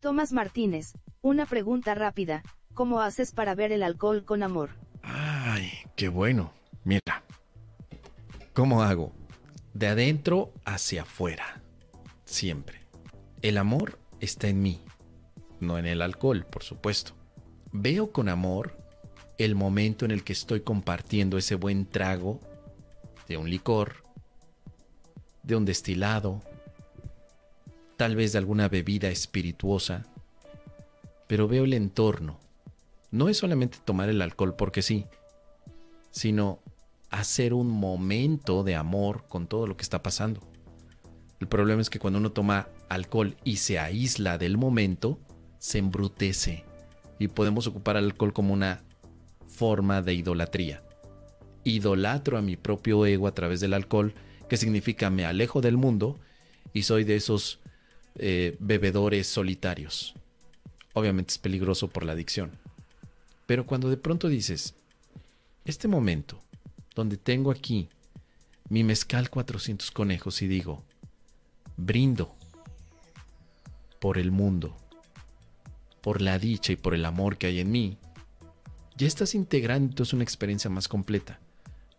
Tomás Martínez, una pregunta rápida, ¿cómo haces para ver el alcohol con amor? Ay, qué bueno. Mira, ¿cómo hago? De adentro hacia afuera, siempre. El amor está en mí, no en el alcohol, por supuesto. Veo con amor el momento en el que estoy compartiendo ese buen trago de un licor, de un destilado, tal vez de alguna bebida espirituosa, pero veo el entorno. No es solamente tomar el alcohol porque sí, sino hacer un momento de amor con todo lo que está pasando. El problema es que cuando uno toma alcohol y se aísla del momento, se embrutece y podemos ocupar al alcohol como una forma de idolatría. Idolatro a mi propio ego a través del alcohol, que significa me alejo del mundo y soy de esos eh, bebedores solitarios. Obviamente es peligroso por la adicción. Pero cuando de pronto dices, este momento, donde tengo aquí mi mezcal 400 conejos y digo, brindo por el mundo, por la dicha y por el amor que hay en mí, ya estás integrando entonces una experiencia más completa.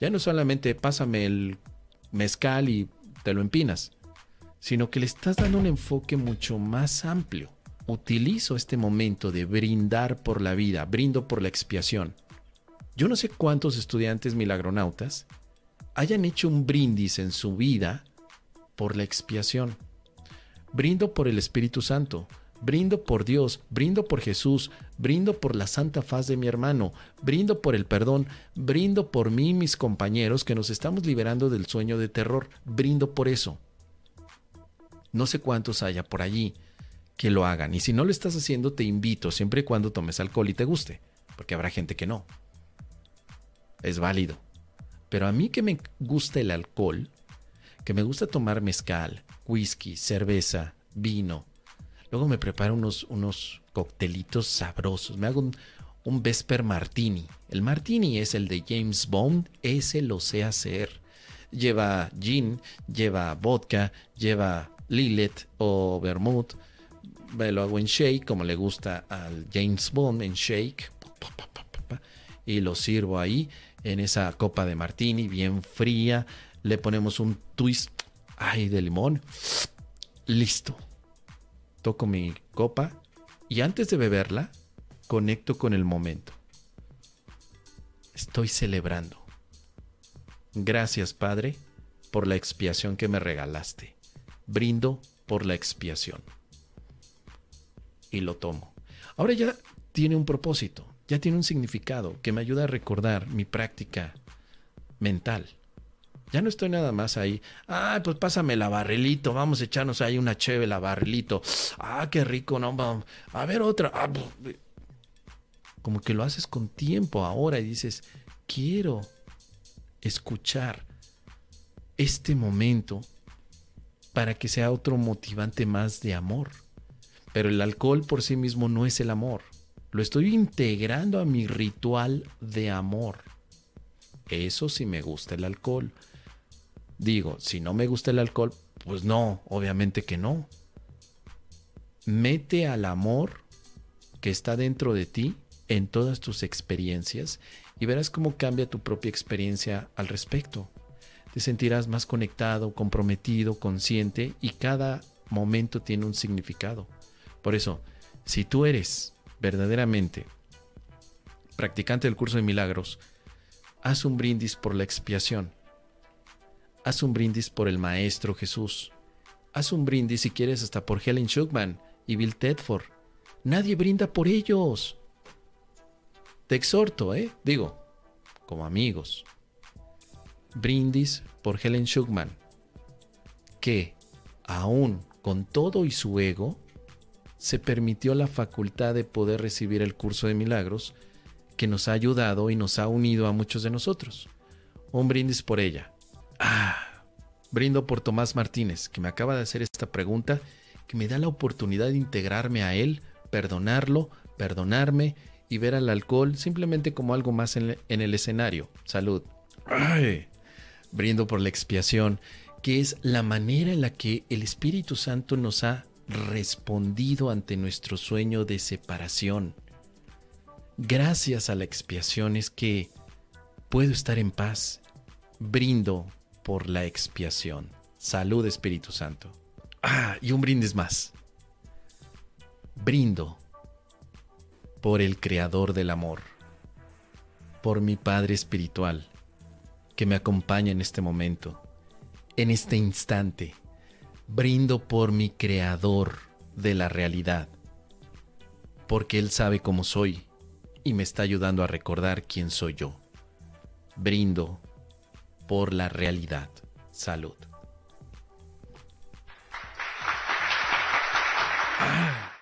Ya no solamente pásame el mezcal y te lo empinas, sino que le estás dando un enfoque mucho más amplio. Utilizo este momento de brindar por la vida, brindo por la expiación. Yo no sé cuántos estudiantes milagronautas hayan hecho un brindis en su vida por la expiación. Brindo por el Espíritu Santo, Brindo por Dios, brindo por Jesús, brindo por la santa faz de mi hermano, brindo por el perdón, brindo por mí y mis compañeros que nos estamos liberando del sueño de terror, brindo por eso. No sé cuántos haya por allí que lo hagan, y si no lo estás haciendo, te invito siempre y cuando tomes alcohol y te guste, porque habrá gente que no. Es válido. Pero a mí que me gusta el alcohol, que me gusta tomar mezcal, whisky, cerveza, vino, Luego me preparo unos, unos coctelitos sabrosos. Me hago un, un Vesper Martini. El Martini es el de James Bond. Ese lo sé hacer. Lleva gin, lleva vodka, lleva Lillet o vermouth. Me lo hago en shake, como le gusta al James Bond, en shake. Y lo sirvo ahí en esa copa de martini bien fría. Le ponemos un twist ay, de limón. Listo toco mi copa y antes de beberla, conecto con el momento. Estoy celebrando. Gracias, Padre, por la expiación que me regalaste. Brindo por la expiación. Y lo tomo. Ahora ya tiene un propósito, ya tiene un significado que me ayuda a recordar mi práctica mental. Ya no estoy nada más ahí. Ah, pues pásame la barrilito. Vamos a echarnos ahí una cheve la barrilito. Ah, qué rico, no. A ver otra. Ah, como que lo haces con tiempo ahora y dices, quiero escuchar este momento para que sea otro motivante más de amor. Pero el alcohol por sí mismo no es el amor. Lo estoy integrando a mi ritual de amor. Eso sí me gusta el alcohol. Digo, si no me gusta el alcohol, pues no, obviamente que no. Mete al amor que está dentro de ti en todas tus experiencias y verás cómo cambia tu propia experiencia al respecto. Te sentirás más conectado, comprometido, consciente y cada momento tiene un significado. Por eso, si tú eres verdaderamente practicante del curso de milagros, haz un brindis por la expiación Haz un brindis por el Maestro Jesús. Haz un brindis si quieres hasta por Helen Schuckman y Bill Tedford. Nadie brinda por ellos. Te exhorto, ¿eh? Digo, como amigos. Brindis por Helen Schuckman, que, aún con todo y su ego, se permitió la facultad de poder recibir el curso de milagros que nos ha ayudado y nos ha unido a muchos de nosotros. Un brindis por ella. Ah, brindo por Tomás Martínez, que me acaba de hacer esta pregunta, que me da la oportunidad de integrarme a él, perdonarlo, perdonarme y ver al alcohol simplemente como algo más en, el escenario. Salud. Ay, brindo por la expiación, que es la manera en la que el Espíritu Santo nos ha respondido ante nuestro sueño de separación. Gracias a la expiación es que puedo estar en paz. Brindo por la expiación. Salud Espíritu Santo. Ah, y un brindis más. Brindo por el Creador del Amor, por mi Padre Espiritual, que me acompaña en este momento, en este instante. Brindo por mi Creador de la realidad, porque Él sabe cómo soy y me está ayudando a recordar quién soy yo. Brindo por la realidad. Salud.